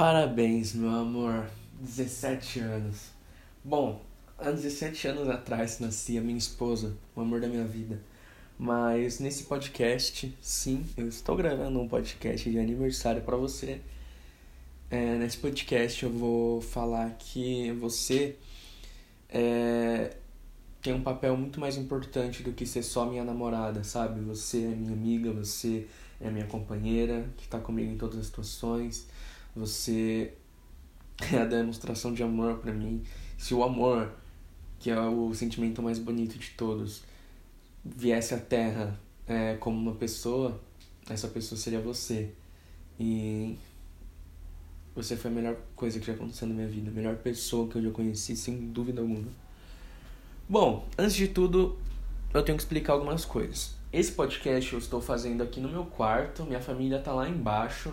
Parabéns, meu amor. 17 anos. Bom, há 17 anos atrás nascia minha esposa, o amor da minha vida. Mas nesse podcast, sim, eu estou gravando um podcast de aniversário para você. É, nesse podcast eu vou falar que você é, tem um papel muito mais importante do que ser só minha namorada, sabe? Você é minha amiga, você é minha companheira que está comigo em todas as situações. Você é a demonstração de amor para mim. Se o amor, que é o sentimento mais bonito de todos, viesse à Terra é, como uma pessoa, essa pessoa seria você. E você foi a melhor coisa que já aconteceu na minha vida, a melhor pessoa que eu já conheci, sem dúvida alguma. Bom, antes de tudo, eu tenho que explicar algumas coisas. Esse podcast eu estou fazendo aqui no meu quarto, minha família tá lá embaixo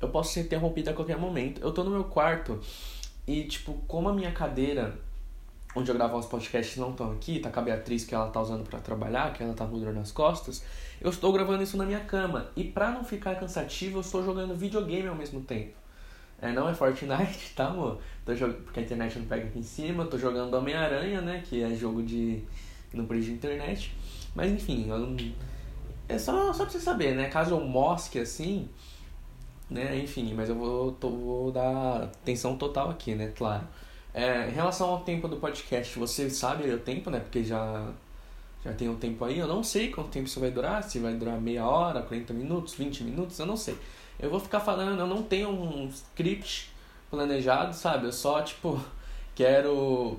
eu posso ser interrompida a qualquer momento. Eu tô no meu quarto e, tipo, como a minha cadeira onde eu gravo os podcasts não estão aqui, tá com a Beatriz que ela tá usando para trabalhar, que ela tá com dor nas costas, eu estou gravando isso na minha cama. E pra não ficar cansativo, eu estou jogando videogame ao mesmo tempo. É, não é Fortnite, tá, amor? Tô jog... Porque a internet não pega aqui em cima. Tô jogando Homem-Aranha, né? Que é jogo de. no preço de internet. Mas enfim, eu é só, só pra você saber, né? Caso eu mosque assim, né? Enfim, mas eu vou, tô, vou dar atenção total aqui, né? Claro. É, em relação ao tempo do podcast, você sabe o tempo, né? Porque já, já tem um tempo aí. Eu não sei quanto tempo isso vai durar, se vai durar meia hora, 40 minutos, 20 minutos, eu não sei. Eu vou ficar falando, eu não tenho um script planejado, sabe? Eu só, tipo, quero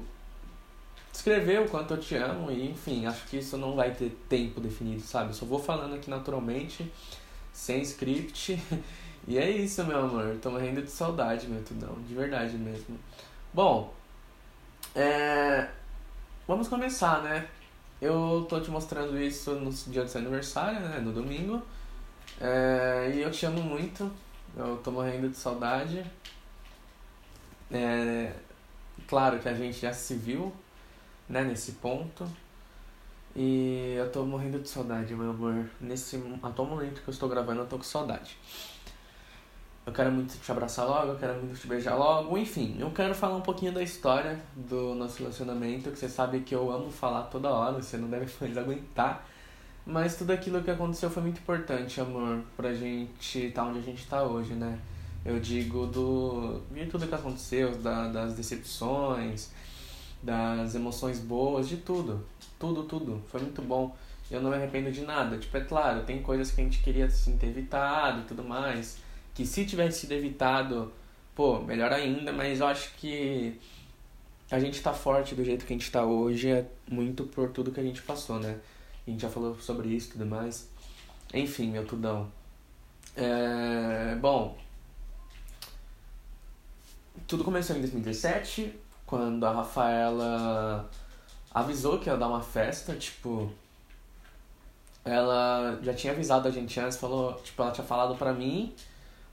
escrever o quanto eu te amo e, enfim, acho que isso não vai ter tempo definido, sabe? Eu só vou falando aqui naturalmente, sem script E é isso, meu amor. Tô morrendo de saudade, meu tudão. De verdade mesmo. Bom, é... vamos começar, né? Eu tô te mostrando isso no dia do seu aniversário, né? No domingo. É... E eu te amo muito. Eu tô morrendo de saudade. É... Claro que a gente já se viu, né? Nesse ponto. E eu tô morrendo de saudade, meu amor. Nesse atual momento que eu estou gravando, eu tô com saudade eu quero muito te abraçar logo, eu quero muito te beijar logo, enfim, eu quero falar um pouquinho da história do nosso relacionamento, que você sabe que eu amo falar toda hora, você não deve mais aguentar. Mas tudo aquilo que aconteceu foi muito importante, amor, pra gente estar tá onde a gente tá hoje, né? Eu digo do de tudo que aconteceu, da, das decepções, das emoções boas, de tudo. Tudo, tudo. Foi muito bom. Eu não me arrependo de nada. Tipo, é claro, tem coisas que a gente queria assim, ter evitado e tudo mais que se tivesse sido evitado, pô, melhor ainda, mas eu acho que a gente tá forte do jeito que a gente tá hoje é muito por tudo que a gente passou, né? A gente já falou sobre isso e tudo mais. Enfim, meu tudão. É, bom, tudo começou em 2017, quando a Rafaela avisou que ia dar uma festa, tipo, ela já tinha avisado a gente antes, falou, tipo, ela tinha falado pra mim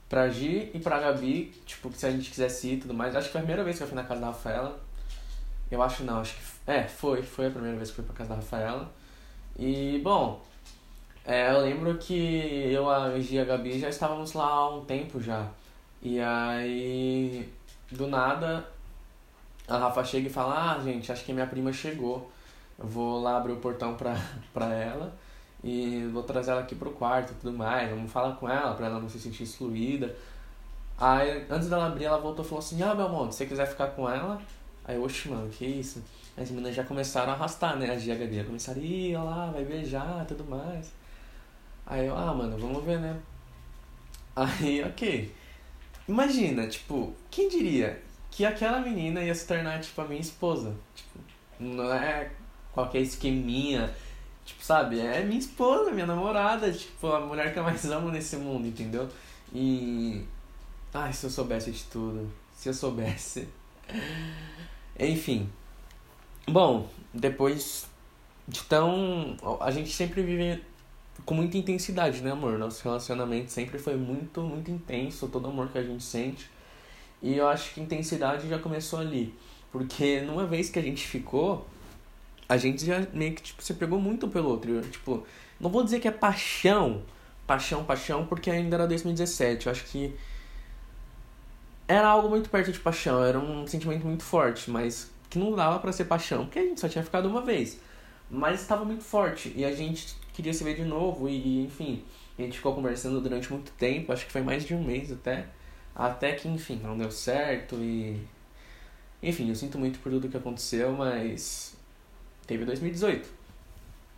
pra Gi e pra Gabi, tipo, se a gente quisesse ir e tudo mais. Acho que foi a primeira vez que eu fui na casa da Rafaela. Eu acho não, acho que. É, foi, foi a primeira vez que fui pra casa da Rafaela. E, bom, é, eu lembro que eu, a Gi e a Gabi já estávamos lá há um tempo já. E aí, do nada, a Rafa chega e fala: Ah, gente, acho que minha prima chegou. Eu vou lá abrir o portão pra, pra ela e vou trazer ela aqui pro quarto e tudo mais, vamos falar com ela pra ela não se sentir excluída. Aí, antes dela abrir, ela voltou e falou assim, ah, Belmonte, se você quiser ficar com ela... Aí, oxe, mano, que isso? As meninas já começaram a arrastar, né, as GHD, começaram, ih, olha lá, vai beijar tudo mais. Aí eu, ah, mano, vamos ver, né? Aí, ok. Imagina, tipo, quem diria que aquela menina ia se tornar, tipo, a minha esposa? Tipo, não é qualquer esqueminha Tipo, sabe? É minha esposa, minha namorada, tipo, a mulher que eu mais amo nesse mundo, entendeu? E. Ai, se eu soubesse de tudo. Se eu soubesse. Enfim. Bom, depois de tão. A gente sempre vive com muita intensidade, né, amor? Nosso relacionamento sempre foi muito, muito intenso, todo amor que a gente sente. E eu acho que intensidade já começou ali. Porque numa vez que a gente ficou, a gente já meio que tipo, se pegou muito pelo outro. Tipo, não vou dizer que é paixão, paixão, paixão, porque ainda era 2017. Eu acho que era algo muito perto de paixão, era um sentimento muito forte, mas que não dava para ser paixão, porque a gente só tinha ficado uma vez. Mas estava muito forte e a gente queria se ver de novo e, enfim, a gente ficou conversando durante muito tempo, acho que foi mais de um mês até. Até que, enfim, não deu certo e. Enfim, eu sinto muito por tudo que aconteceu, mas. Teve 2018.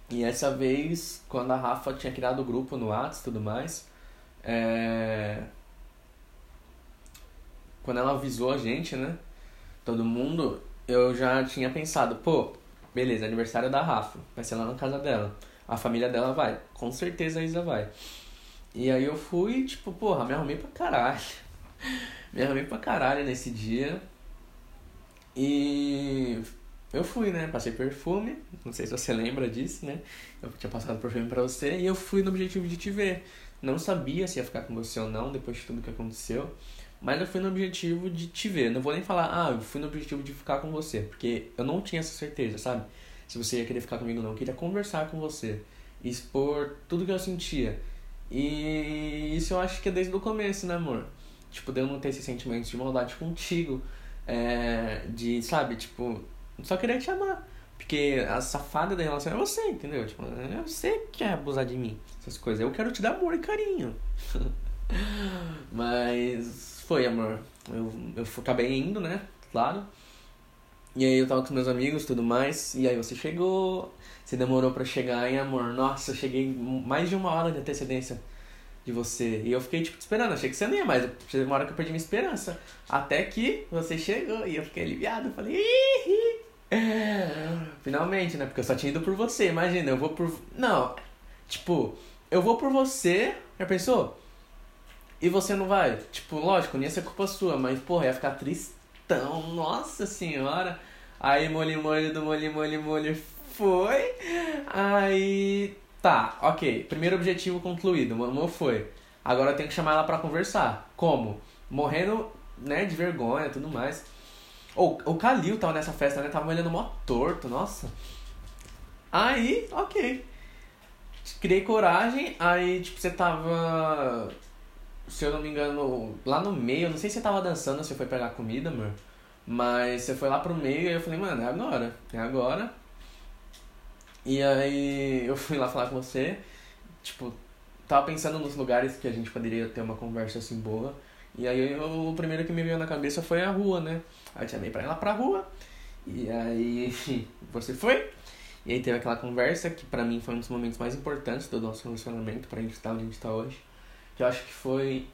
E essa vez, quando a Rafa tinha criado o grupo no Whats e tudo mais, é... quando ela avisou a gente, né? Todo mundo, eu já tinha pensado, pô, beleza, aniversário da Rafa, vai ser lá na casa dela. A família dela vai, com certeza a Isa vai. E aí eu fui, tipo, porra, me arrumei pra caralho. me arrumei pra caralho nesse dia. E eu fui, né? Passei perfume, não sei se você lembra disso, né? Eu tinha passado perfume pra você e eu fui no objetivo de te ver. Não sabia se ia ficar com você ou não depois de tudo que aconteceu, mas eu fui no objetivo de te ver. Não vou nem falar, ah, eu fui no objetivo de ficar com você, porque eu não tinha essa certeza, sabe? Se você ia querer ficar comigo ou não. Eu queria conversar com você, expor tudo que eu sentia. E isso eu acho que é desde o começo, né, amor? Tipo, de eu não ter esses sentimentos de maldade contigo. É, de, sabe, tipo, só queria te amar. Porque a safada da relação é você, entendeu? Tipo, é você que quer abusar de mim. Essas coisas. Eu quero te dar amor e carinho. Mas foi, amor. Eu, eu acabei indo, né? Claro. E aí eu tava com meus amigos tudo mais. E aí você chegou. Você demorou para chegar, hein, amor? Nossa, eu cheguei mais de uma hora de antecedência de você. E eu fiquei, tipo, esperando. Achei que você não ia mais. Uma hora que eu perdi minha esperança. Até que você chegou e eu fiquei aliviado. Falei, Ih! Finalmente, né? Porque eu só tinha ido por você. Imagina, eu vou por. Não, tipo, eu vou por você. Já pensou? E você não vai? Tipo, lógico, nem ia ser culpa sua, mas, porra, ia ficar tristão. Nossa senhora. Aí, molho, molho do molho, molho, molho. Foi. Aí. Tá, ok. Primeiro objetivo concluído. Mamô foi. Agora eu tenho que chamar ela pra conversar. Como? Morrendo, né, de vergonha e tudo mais. O, o Kalil tava nessa festa, né? Tava olhando mó torto, nossa. Aí, ok. Criei coragem, aí, tipo, você tava. Se eu não me engano, lá no meio, não sei se você tava dançando, você foi pegar comida, amor. Mas você foi lá pro meio e eu falei, mano, é agora. É agora. E aí eu fui lá falar com você. Tipo, tava pensando nos lugares que a gente poderia ter uma conversa assim boa. E aí eu, o primeiro que me veio na cabeça foi a rua, né? Aí eu chamei pra lá pra rua. E aí você foi. E aí teve aquela conversa que pra mim foi um dos momentos mais importantes do nosso relacionamento, pra gente estar onde a gente tá hoje. Que eu acho que foi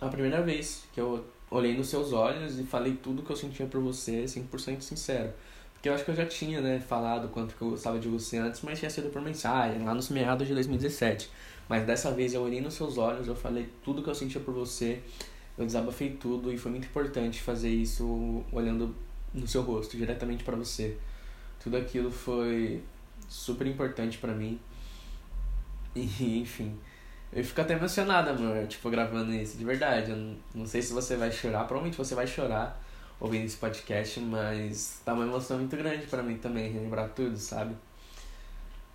a primeira vez que eu olhei nos seus olhos e falei tudo que eu sentia por você, 100% sincero. Porque eu acho que eu já tinha, né, falado quanto que eu gostava de você antes, mas tinha sido por mensagem, lá nos meados de 2017. Mas dessa vez eu olhei nos seus olhos, eu falei tudo que eu sentia por você eu desabafei tudo e foi muito importante fazer isso olhando no seu rosto, diretamente para você. Tudo aquilo foi super importante para mim. E, enfim, eu fico até emocionada, amor, tipo, gravando isso, de verdade. Eu não, não sei se você vai chorar, provavelmente você vai chorar ouvindo esse podcast, mas tá uma emoção muito grande para mim também, relembrar tudo, sabe?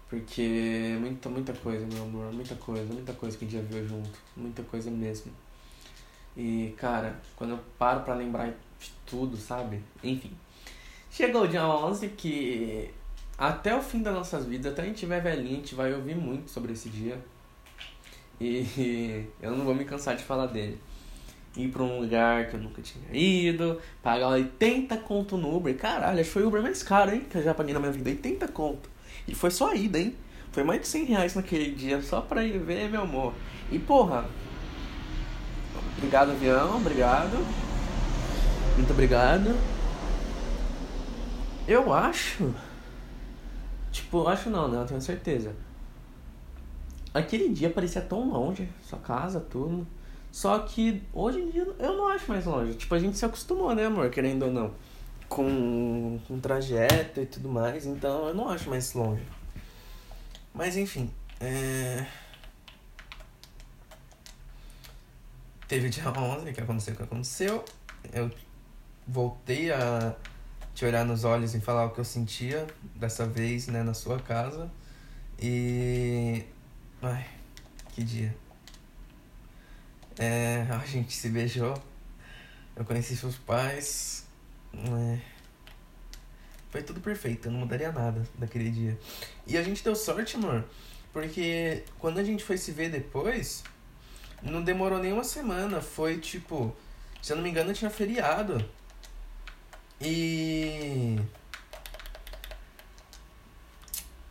Porque muita, muita coisa, meu amor, muita coisa, muita coisa que a gente já viu junto, muita coisa mesmo. E, cara, quando eu paro pra lembrar de tudo, sabe? Enfim. Chegou o dia 11 que até o fim das nossas vidas, até a gente estiver velhinho, a gente vai ouvir muito sobre esse dia. E eu não vou me cansar de falar dele. Ir pra um lugar que eu nunca tinha ido, pagar 80 conto no Uber. Caralho, acho que foi o Uber mais caro, hein? Que eu já paguei na minha vida. 80 conto. E foi só a ida, hein? Foi mais de 100 reais naquele dia só pra ir ver, meu amor. E porra, Obrigado, avião. Obrigado. Muito obrigado. Eu acho. Tipo, acho não, né? Eu tenho certeza. Aquele dia parecia tão longe, sua casa, tudo. Só que hoje em dia eu não acho mais longe. Tipo, a gente se acostumou, né, amor? Querendo ou não. Com, com trajeto e tudo mais. Então eu não acho mais longe. Mas enfim. É. Teve o dia 11, que aconteceu o que aconteceu. Eu voltei a te olhar nos olhos e falar o que eu sentia, dessa vez, né, na sua casa. E. Ai, que dia. É, a gente se beijou. Eu conheci seus pais. É, foi tudo perfeito, eu não mudaria nada daquele dia. E a gente deu sorte, amor, porque quando a gente foi se ver depois, não demorou nem uma semana. Foi tipo, se eu não me engano, tinha feriado. E.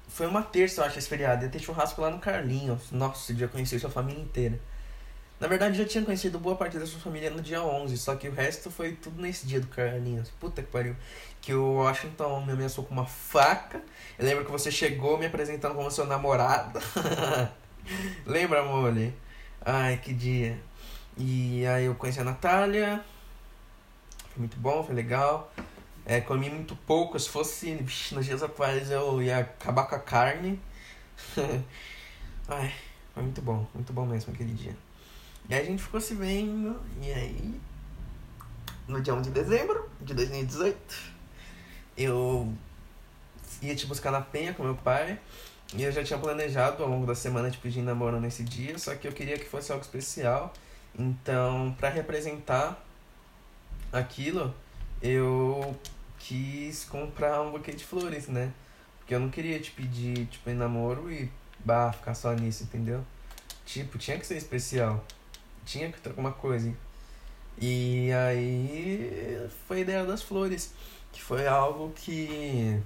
Foi uma terça, eu acho, esse feriado. Ia ter churrasco lá no Carlinhos. Nossa, já conheci sua família inteira. Na verdade, já tinha conhecido boa parte da sua família no dia 11, só que o resto foi tudo nesse dia do Carlinhos. Puta que pariu. Que o Washington me ameaçou com uma faca. Eu lembro que você chegou me apresentando como seu namorado. Lembra, Molly? Ai, que dia. E aí eu conheci a Natália. Foi muito bom, foi legal. É, comi muito pouco. Se fosse bicho, nos dias atuais eu ia acabar com a carne. Ai, foi muito bom, muito bom mesmo aquele dia. E aí a gente ficou se vendo, e aí, no dia 1 de dezembro de 2018, eu ia te buscar na Penha com meu pai, e eu já tinha planejado ao longo da semana te pedir namoro nesse dia, só que eu queria que fosse algo especial. Então, para representar aquilo, eu quis comprar um buquê de flores, né? Porque eu não queria te pedir, tipo, em namoro e, bah, ficar só nisso, entendeu? Tipo, tinha que ser especial tinha que ter alguma coisa. E aí foi a ideia das flores, que foi algo que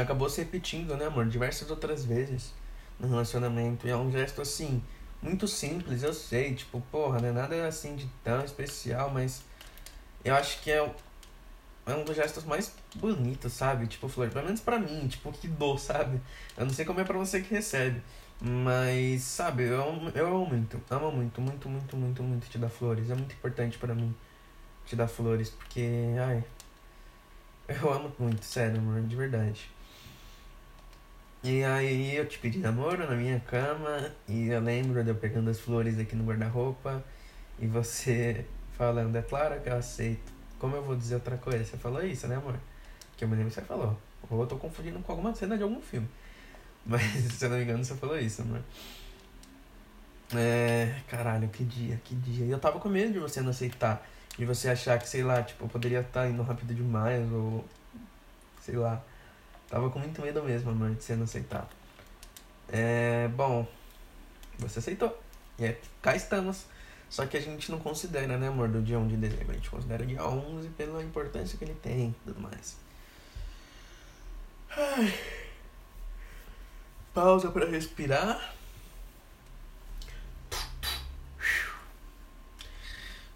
acabou se repetindo, né, amor, diversas outras vezes no relacionamento. E é um gesto assim, muito simples, eu sei, tipo, porra, não é nada assim de tão especial, mas eu acho que é, é um dos gestos mais bonitos, sabe? Tipo, flor, pelo menos pra mim, tipo, que dou, sabe? Eu não sei como é pra você que recebe. Mas, sabe, eu, eu amo muito, amo muito, muito, muito, muito, muito te dar flores. É muito importante para mim te dar flores, porque, ai, eu amo muito, sério, amor, de verdade. E aí eu te pedi namoro na minha cama, e eu lembro de eu pegando as flores aqui no guarda-roupa, e você falando, é claro que eu aceito. Como eu vou dizer outra coisa? Você falou isso, né, amor? Que eu me lembro que você falou. Ou eu tô confundindo com alguma cena de algum filme. Mas, se eu não me engano, você falou isso, amor. É. Caralho, que dia, que dia. E eu tava com medo de você não aceitar. De você achar que, sei lá, tipo, eu poderia estar tá indo rápido demais, ou. Sei lá. Tava com muito medo mesmo, amor, de você não aceitar. É. Bom. Você aceitou. E é, cá estamos. Só que a gente não considera, né, amor, do dia 1 de dezembro. A gente considera dia 11 pela importância que ele tem e tudo mais. Ai pausa para respirar.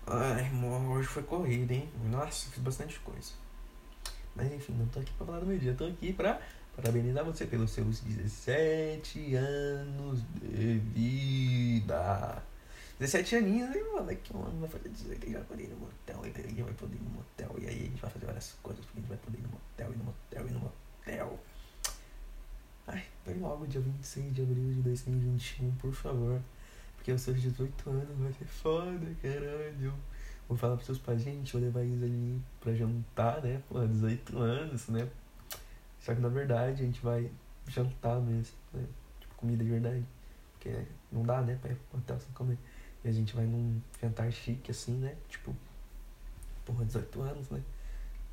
Ai, amor, hoje foi corrida, hein? Nossa, fiz bastante coisa. Mas enfim, não tô aqui pra falar do meu dia, tô aqui pra parabenizar você pelos seus 17 anos de vida. 17 aninhos, hein, mano? Um ano vai fazer 18 e já vai poder ir no motel, e aí vai poder ir no motel, e aí a gente vai fazer várias coisas, porque a gente vai poder ir no motel, e no motel, e no motel. Ai, vai logo dia 26 de abril de 2021, por favor. Porque os seus 18 anos vai ser foda, caralho. Vou falar pros seus pais, gente, vou levar eles ali pra jantar, né? Pô, 18 anos, né? Só que na verdade a gente vai jantar mesmo, né? Tipo, comida de verdade. Porque não dá, né? Pra ir pro hotel sem comer. E a gente vai num jantar chique assim, né? Tipo, porra, 18 anos, né?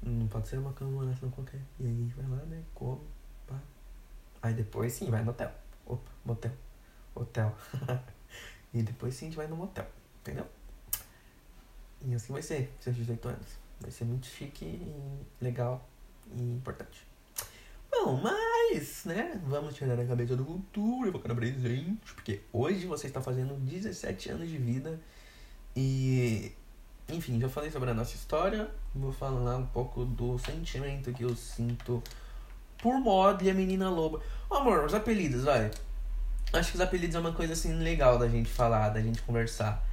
Não pode ser uma comemoração qualquer. E aí a gente vai lá, né? Come Aí depois sim, vai no hotel. Opa, motel. Hotel. e depois sim a gente vai no motel. Entendeu? E assim vai ser, seus 18 anos. Vai ser muito chique e legal e importante. Bom, mas, né? Vamos tirar a cabeça do futuro e focar no presente. Porque hoje você está fazendo 17 anos de vida. E. Enfim, já falei sobre a nossa história. Vou falar um pouco do sentimento que eu sinto por mod e a menina loba. Oh, amor, os apelidos, vai. Acho que os apelidos é uma coisa assim legal da gente falar, da gente conversar.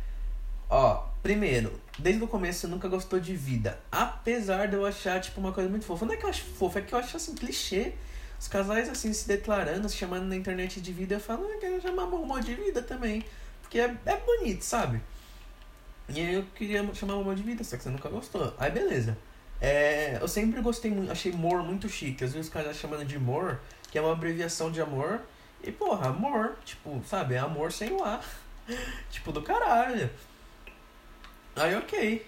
Ó, primeiro, desde o começo você nunca gostou de vida. Apesar de eu achar, tipo, uma coisa muito fofa. Não é que eu acho fofa, é que eu acho assim, clichê. Os casais assim se declarando, se chamando na internet de vida, eu falo, ah, quero chamar amor de vida também. Porque é, é bonito, sabe? E aí eu queria chamar amor de vida, só que você nunca gostou. Aí beleza. É, eu sempre gostei muito, achei Mor muito chique. Às vezes os caras chamando de Mor, que é uma abreviação de amor. E porra, amor, tipo, sabe, é amor sem o A. tipo, do caralho. Aí, ok.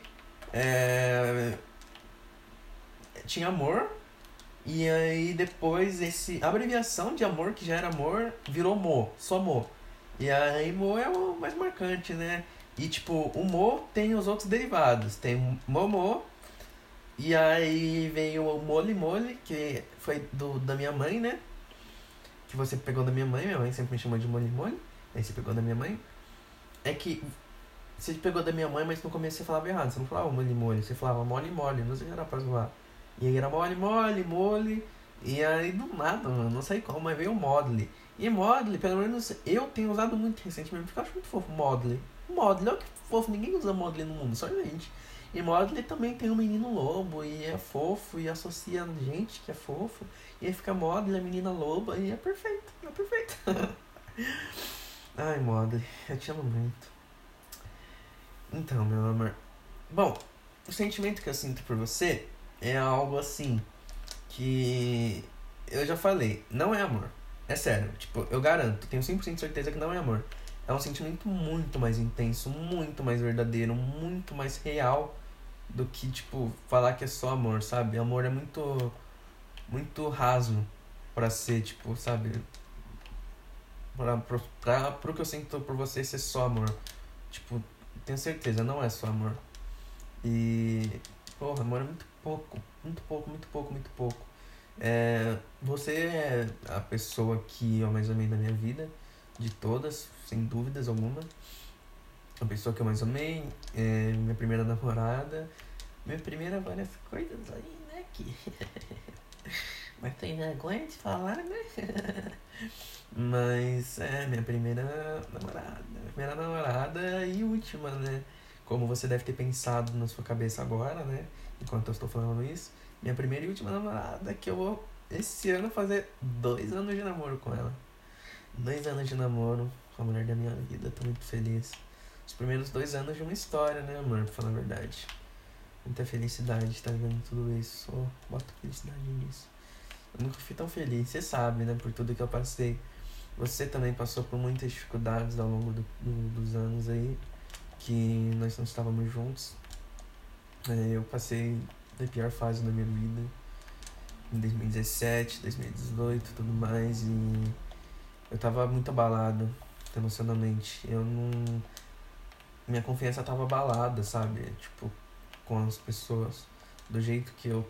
É... Tinha amor. E aí depois esse. Abreviação de amor, que já era amor, virou Mo, só Mo. E aí Mo é o mais marcante, né? E tipo, o Mo tem os outros derivados. Tem Momo. E aí veio o Mole Mole, que foi do, da minha mãe, né? Que você pegou da minha mãe, minha mãe sempre me chamou de Mole Mole. Aí você pegou da minha mãe. É que você pegou da minha mãe, mas no começo você falava errado. Você não falava mole mole, você falava mole mole, não sei se era pra zoar. E aí era mole mole, mole. E aí do nada, mano, não sei como, mas veio o modle. E modle, pelo menos eu tenho usado muito recentemente, porque eu acho muito fofo modle. Modle, olha que fofo, ninguém usa modle no mundo, só a gente. E modle também tem um menino lobo, e é fofo, e associa gente que é fofo. E aí fica modle, a menina loba, e é perfeito, é perfeito. Ai, modle, eu te amo muito. Então, meu amor. Bom, o sentimento que eu sinto por você é algo assim que eu já falei, não é amor. É sério, tipo, eu garanto, tenho 100% de certeza que não é amor. É um sentimento muito mais intenso, muito mais verdadeiro, muito mais real do que, tipo, falar que é só amor, sabe? Amor é muito muito raso para ser, tipo, sabe? Pra, pra, pra, pro que eu sinto por você ser só amor. Tipo, tenho certeza, não é só amor. E. Porra, amor é muito pouco. Muito pouco, muito pouco, muito pouco. É, você é a pessoa que eu mais amei na minha vida, de todas, sem dúvidas alguma. A pessoa que eu mais amei, é minha primeira namorada, minha primeira várias coisas aí, né? Que... Mas tem vergonha de falar, né? Mas é minha primeira namorada. Minha primeira namorada e última, né? Como você deve ter pensado na sua cabeça agora, né? Enquanto eu estou falando isso. Minha primeira e última namorada que eu vou esse ano fazer dois anos de namoro com ela. Dois anos de namoro com a mulher da minha vida, tô muito feliz. Os primeiros dois anos de uma história, né, amor? Pra falar a verdade. Muita felicidade de estar vendo tudo isso. Oh, bota felicidade nisso. Eu nunca fui tão feliz, você sabe, né? Por tudo que eu passei. Você também passou por muitas dificuldades ao longo do, do, dos anos aí que nós não estávamos juntos. É, eu passei a pior fase da minha vida em 2017, 2018 tudo mais e eu tava muito abalado emocionalmente. Eu não. Minha confiança tava abalada, sabe? Tipo, com as pessoas. Do jeito que eu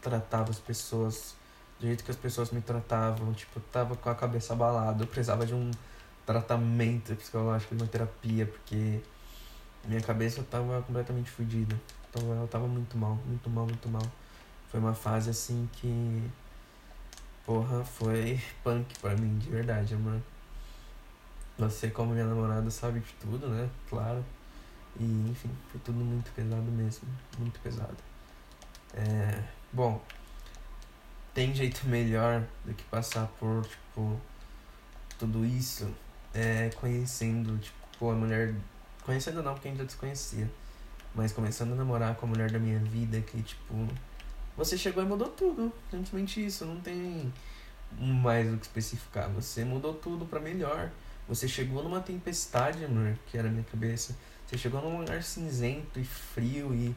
tratava as pessoas do jeito que as pessoas me tratavam, tipo, tava com a cabeça abalada, eu precisava de um tratamento psicológico, de uma terapia, porque minha cabeça tava completamente fodida. Então eu tava muito mal, muito mal, muito mal. Foi uma fase assim que. Porra, foi punk pra mim, de verdade, amor. Você, como minha namorada, sabe de tudo, né? Claro. E, enfim, foi tudo muito pesado mesmo. Muito pesado. É. Bom, tem jeito melhor do que passar por, tipo, tudo isso é conhecendo, tipo, a mulher. Conhecendo não, porque ainda desconhecia. Mas começando a namorar com a mulher da minha vida, que, tipo, você chegou e mudou tudo. Simplesmente isso, não tem mais o que especificar. Você mudou tudo para melhor. Você chegou numa tempestade, amor, que era a minha cabeça. Você chegou num lugar cinzento e frio e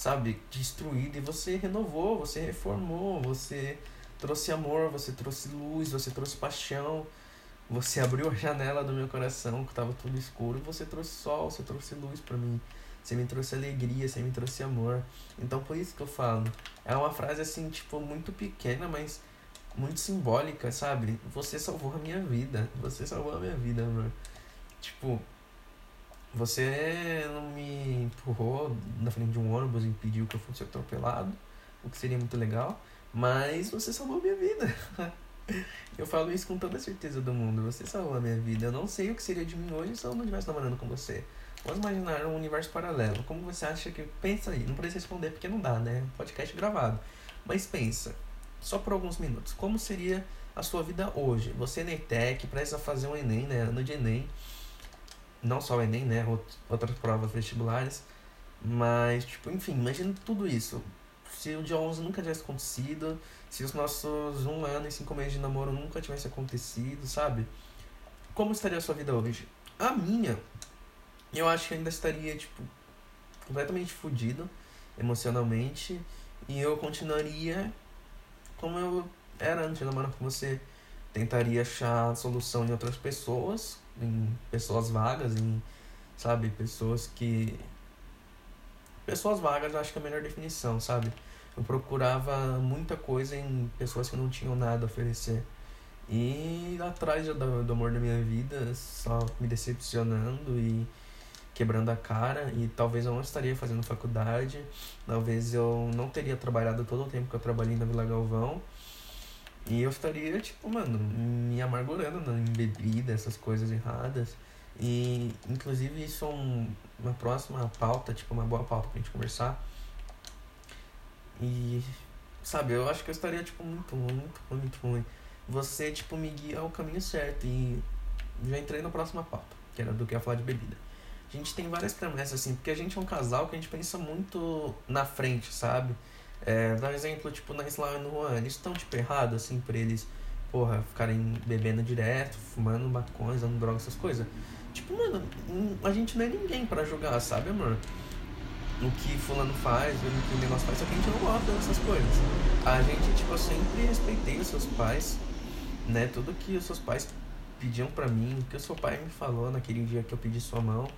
sabe, destruído e você renovou, você reformou, você trouxe amor, você trouxe luz, você trouxe paixão, você abriu a janela do meu coração que estava tudo escuro, você trouxe sol, você trouxe luz para mim. Você me trouxe alegria, você me trouxe amor. Então por isso que eu falo. É uma frase assim, tipo, muito pequena, mas muito simbólica, sabe? Você salvou a minha vida. Você salvou a minha vida, amor. Tipo, você não me empurrou na frente de um ônibus e impediu que eu fosse atropelado, o que seria muito legal, mas você salvou minha vida. eu falo isso com toda a certeza do mundo. Você salvou a minha vida. Eu não sei o que seria de mim hoje se eu não estivesse namorando com você. Vamos imaginar um universo paralelo. Como você acha que. Pensa aí, não precisa responder porque não dá, né? Podcast gravado. Mas pensa, só por alguns minutos, como seria a sua vida hoje? Você na ETEC, precisa fazer um Enem, né? Ano de Enem não só o Enem, né? Outras provas vestibulares. Mas, tipo, enfim, imagina tudo isso. Se o dia 11 nunca tivesse acontecido, se os nossos um ano e cinco meses de namoro nunca tivesse acontecido, sabe? Como estaria a sua vida hoje? A minha, eu acho que ainda estaria, tipo, completamente fodido emocionalmente e eu continuaria como eu era antes de namorar com você. Tentaria achar solução em outras pessoas, em pessoas vagas, em, sabe, pessoas que. Pessoas vagas, acho que é a melhor definição, sabe? Eu procurava muita coisa em pessoas que não tinham nada a oferecer. E atrás do, do amor da minha vida, só me decepcionando e quebrando a cara. E talvez eu não estaria fazendo faculdade, talvez eu não teria trabalhado todo o tempo que eu trabalhei na Vila Galvão. E eu estaria, tipo, mano, me amargurando em bebida, essas coisas erradas. E, inclusive, isso é um, uma próxima pauta, tipo, uma boa pauta pra gente conversar. E, sabe, eu acho que eu estaria, tipo, muito muito muito ruim você, tipo, me guia ao caminho certo. E já entrei na próxima pauta, que era do que ia falar de bebida. A gente tem várias promessas, assim, porque a gente é um casal que a gente pensa muito na frente, sabe? É, dá um exemplo, tipo, na Islã e no Juan, eles estão, tipo, errados, assim, por eles, porra, ficarem bebendo direto, fumando maconha, usando droga, essas coisas. Tipo, mano, a gente não é ninguém para julgar, sabe, amor? O que fulano faz, o que o negócio faz, só que a gente não gosta dessas coisas. A gente, tipo, eu sempre respeitei os seus pais, né? Tudo que os seus pais pediam para mim, o que o seu pai me falou naquele dia que eu pedi sua mão,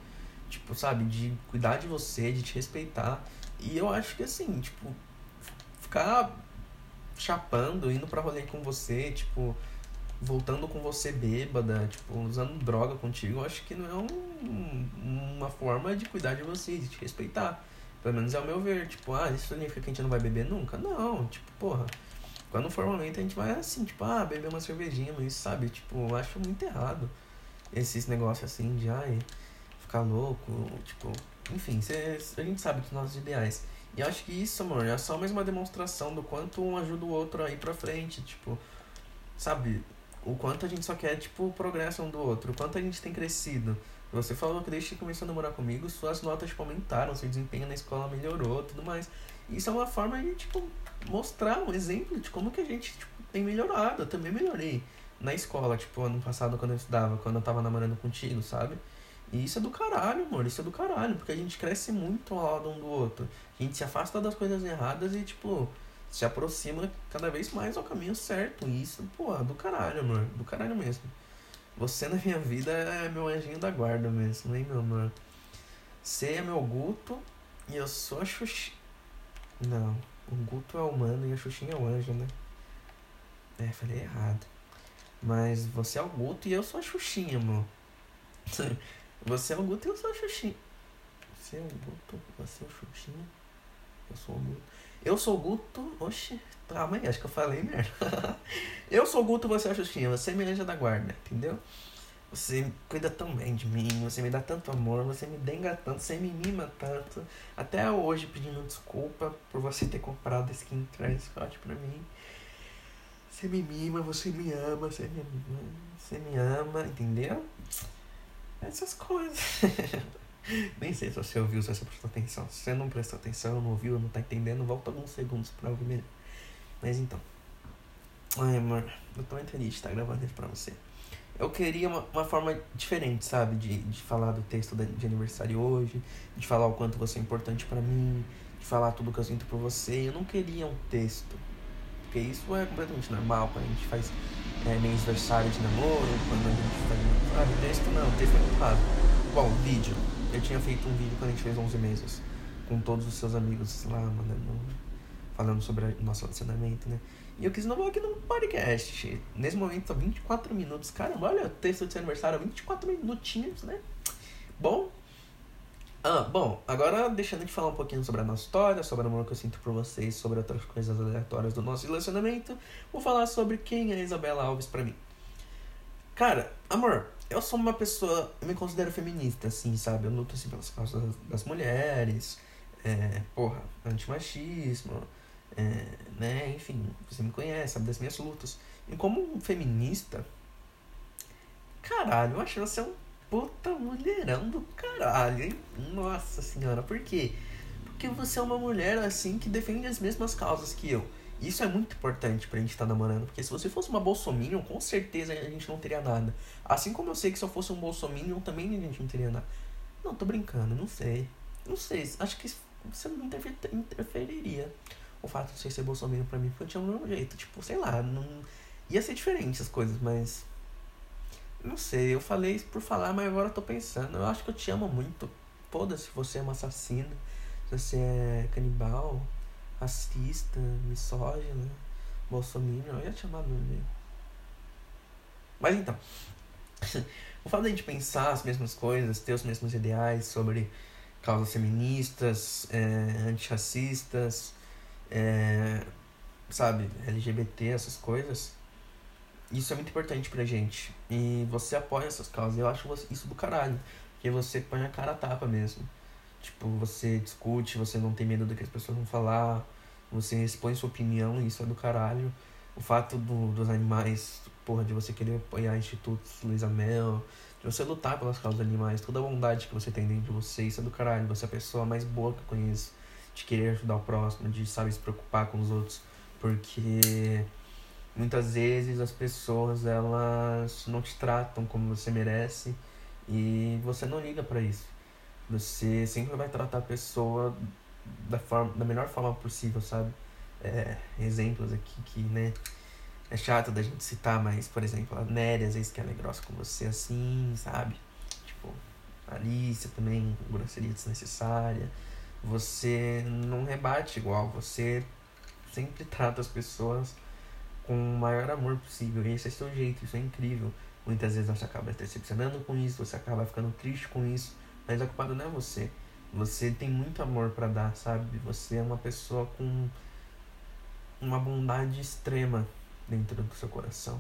tipo, sabe, de cuidar de você, de te respeitar. E eu acho que assim, tipo, ficar chapando, indo pra rolê com você, tipo, voltando com você bêbada, tipo, usando droga contigo, eu acho que não é um, uma forma de cuidar de você, de te respeitar. Pelo menos é o meu ver, tipo, ah, isso significa que a gente não vai beber nunca? Não, tipo, porra. Quando formalmente a gente vai assim, tipo, ah, beber uma cervejinha, mas sabe, tipo, eu acho muito errado esses negócios assim de, ai, ficar louco, tipo, enfim, cê, a gente sabe dos nossos ideais. E acho que isso, amor, é só mais uma demonstração do quanto um ajuda o outro a ir pra frente, tipo, sabe, o quanto a gente só quer, tipo, o progresso um do outro, o quanto a gente tem crescido. Você falou que desde que começou a namorar comigo, suas notas, tipo, aumentaram, seu desempenho na escola melhorou, tudo mais. Isso é uma forma de, tipo, mostrar um exemplo de como que a gente tipo, tem melhorado. Eu também melhorei na escola, tipo, ano passado quando eu estudava, quando eu tava namorando contigo, sabe? E isso é do caralho, amor, isso é do caralho, porque a gente cresce muito ao lado um do outro. A gente se afasta das coisas erradas e, tipo, se aproxima cada vez mais ao caminho certo. E isso, pô, é do caralho, amor, do caralho mesmo. Você na minha vida é meu anjinho da guarda mesmo, hein, meu amor? Você é meu Guto e eu sou a Xuxi. Não, o Guto é humano e a Xuxinha é o anjo, né? É, falei errado. Mas você é o Guto e eu sou a Xuxinha, amor. você é o Guto e eu sou a Xuxinha. Você é o Guto, você é o Xuxinha. Eu sou o Guto. Eu sou o Guto. Oxe, calma aí, acho que eu falei merda. eu sou o Guto, você é a Xuxinha. Você é anja da guarda, entendeu? Você cuida tão bem de mim, você me dá tanto amor, você me denga tanto, você me mima tanto. Até hoje pedindo desculpa por você ter comprado skin Scott pra mim. Você me mima, você me ama, você me, você me ama, entendeu? Essas coisas. Nem sei se você ouviu, se você prestou atenção. Se você não prestou atenção, não ouviu, não tá entendendo, volta alguns segundos pra ouvir melhor. Mas então. Ai, amor, eu tô muito feliz de estar gravando isso pra você eu queria uma, uma forma diferente, sabe? De, de falar do texto de aniversário hoje, de falar o quanto você é importante para mim, de falar tudo que eu sinto por você. Eu não queria um texto, porque isso é completamente normal quando a gente faz é, aniversário de namoro, quando a gente faz. Sabe, texto não, texto é raro. Bom, vídeo. Eu tinha feito um vídeo quando a gente fez 11 meses, com todos os seus amigos lá, mandando, falando sobre o nosso relacionamento, né? E eu quis inovar aqui no podcast. Nesse momento são 24 minutos. Caramba, olha o texto de seu aniversário, 24 minutinhos, né? Bom. Ah, bom, agora deixando de falar um pouquinho sobre a nossa história, sobre o amor que eu sinto por vocês, sobre outras coisas aleatórias do nosso relacionamento, vou falar sobre quem é Isabela Alves para mim. Cara, amor, eu sou uma pessoa, eu me considero feminista, assim, sabe? Eu luto assim pelas causas das mulheres, é, porra, antimachismo, é, né? Enfim, você me conhece, sabe das minhas lutas. E como feminista, caralho, eu acho você um puta mulherão do caralho, hein? Nossa senhora, por quê? Porque você é uma mulher assim que defende as mesmas causas que eu. Isso é muito importante pra gente estar tá namorando, porque se você fosse uma bolsominion, com certeza a gente não teria nada. Assim como eu sei que se eu fosse um bolsominion, também a gente não teria nada. Não, tô brincando, não sei. Não sei, acho que você não interferiria o fato de você ser bolsominion pra mim, porque eu tinha jeito. Tipo, sei lá, não. Ia ser diferente as coisas, mas. Não sei, eu falei isso por falar, mas agora eu tô pensando. Eu acho que eu te amo muito. Foda-se, você é uma assassina, se você é canibal, racista, misógino, bolsominion, eu ia te amar mesmo. Mas então. o fato de a gente pensar as mesmas coisas, ter os mesmos ideais sobre causas feministas, é, antirracistas, é, sabe, LGBT, essas coisas, isso é muito importante pra gente. E você apoia essas causas. Eu acho isso do caralho. Porque você põe a cara a tapa mesmo. Tipo, você discute, você não tem medo do que as pessoas vão falar, você expõe sua opinião, isso é do caralho. O fato do, dos animais, porra, de você querer apoiar institutos Luiz Amel, de você lutar pelas causas dos animais, toda a bondade que você tem dentro de você, isso é do caralho. Você é a pessoa mais boa que eu conheço, de querer ajudar o próximo, de, sabe, se preocupar com os outros. Porque muitas vezes as pessoas, elas não te tratam como você merece e você não liga para isso. Você sempre vai tratar a pessoa da, forma, da melhor forma possível, sabe? É, exemplos aqui que, né? É chato da gente citar, mas, por exemplo, a Nery às vezes que é grossa com você assim, sabe? Tipo, a Alice também, grosseria desnecessária. Você não rebate igual, você sempre trata as pessoas com o maior amor possível. E esse é seu jeito, isso é incrível. Muitas vezes você acaba decepcionando com isso, você acaba ficando triste com isso, mas a culpada não é você. Você tem muito amor para dar, sabe? Você é uma pessoa com uma bondade extrema dentro do seu coração.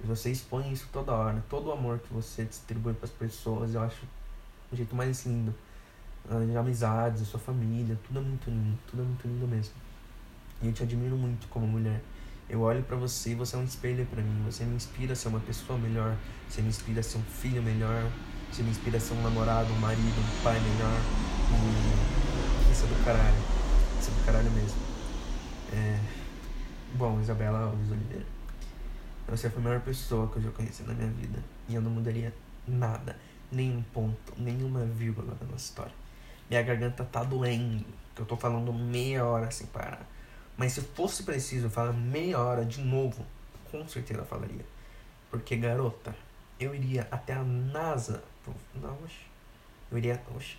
E você expõe isso toda hora. Todo o amor que você distribui para as pessoas, eu acho o jeito mais lindo. As amizades, a sua família, tudo é muito lindo, tudo é muito lindo mesmo. E eu te admiro muito como mulher. Eu olho para você e você é um espelho para mim. Você me inspira a ser uma pessoa melhor. Você me inspira a ser um filho melhor. Você me inspira a ser um namorado, um marido, um pai melhor. E isso é do caralho. Isso é do caralho mesmo. É... Bom, Isabela Alves Oliveira. Você foi a melhor pessoa que eu já conheci na minha vida. E eu não mudaria nada. Nem um ponto, nenhuma vírgula da nossa história. Minha garganta tá doendo. Que eu tô falando meia hora sem parar. Mas se fosse preciso falar meia hora de novo, com certeza falaria. Porque, garota, eu iria até a NASA. Não, oxe. Eu iria. Oxe,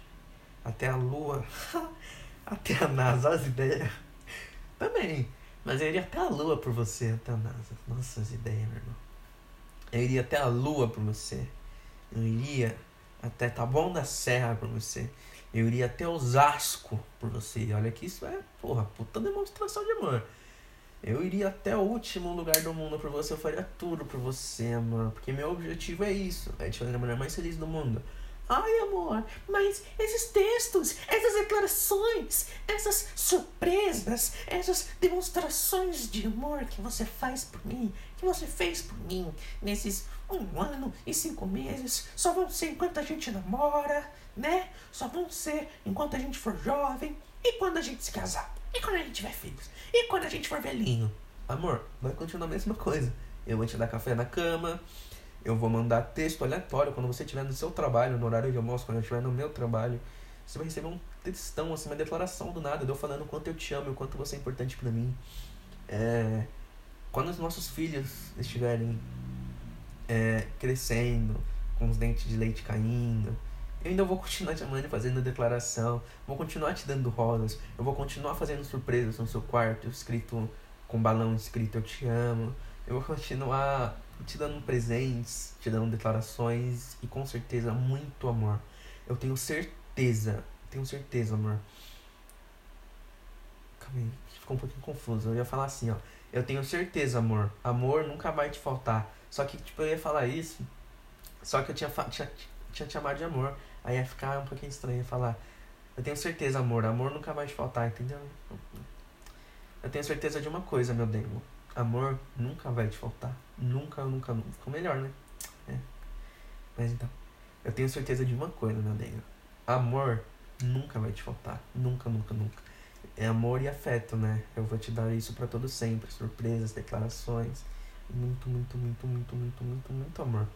até a Lua. até a NASA, as ideias. Também. Mas eu iria até a Lua por você, até a NASA. Nossa, as ideias, meu irmão. Eu iria até a Lua por você. Eu iria até Taboão da Serra por você. Eu iria até Osasco por você. Olha que isso é, porra, puta demonstração de amor. Eu iria até o último lugar do mundo por você. Eu faria tudo por você, amor. Porque meu objetivo é isso: é te fazer a mulher mais feliz do mundo. Ai, amor, mas esses textos, essas declarações, essas surpresas, essas demonstrações de amor que você faz por mim, que você fez por mim nesses um ano e cinco meses, só vão ser enquanto a gente namora, né? Só vão ser enquanto a gente for jovem e quando a gente se casar. E quando a gente tiver filhos. E quando a gente for velhinho. Amor, vai continuar a mesma coisa. Eu vou te dar café na cama, eu vou mandar texto aleatório quando você estiver no seu trabalho, no horário de almoço, quando eu estiver no meu trabalho. Você vai receber um textão, assim, uma declaração do nada, eu falando o quanto eu te amo, o quanto você é importante para mim. É, quando os nossos filhos estiverem é, crescendo, com os dentes de leite caindo, eu ainda vou continuar te amando fazendo declaração, vou continuar te dando rosas, eu vou continuar fazendo surpresas no seu quarto, escrito com balão escrito eu te amo, eu vou continuar te dando presentes, te dando declarações e com certeza muito amor. Eu tenho certeza, tenho certeza, amor. Calma aí, ficou um pouquinho confuso. Eu ia falar assim, ó. Eu tenho certeza, amor. Amor nunca vai te faltar. Só que, tipo, eu ia falar isso. Só que eu tinha, tinha, tinha te chamado de amor. Aí ia ficar um pouquinho estranho falar. Eu tenho certeza, amor. Amor nunca vai te faltar, entendeu? Eu tenho certeza de uma coisa, meu demo. Amor nunca vai te faltar. Nunca, nunca, nunca. Ficou melhor, né? É. Mas então. Eu tenho certeza de uma coisa, meu demo. Amor nunca vai te faltar. Nunca, nunca, nunca. É amor e afeto, né? Eu vou te dar isso para todo sempre. Surpresas, declarações. Muito, muito, muito, muito, muito, muito, muito amor.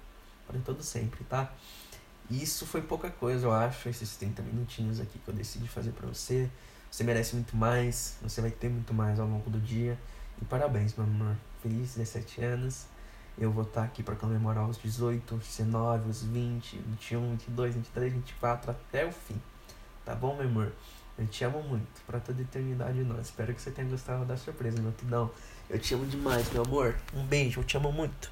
Para todo sempre, tá? Isso foi pouca coisa, eu acho, esses 30 minutinhos aqui que eu decidi fazer para você. Você merece muito mais, você vai ter muito mais ao longo do dia. E parabéns, meu amor. Feliz 17 anos. Eu vou estar aqui para comemorar os 18, os 19, os 20, 21, 22, 23, 24 até o fim. Tá bom, meu amor? Eu te amo muito, para toda eternidade não. Espero que você tenha gostado da surpresa, meu tudão. Eu te amo demais, meu amor. Um beijo, eu te amo muito.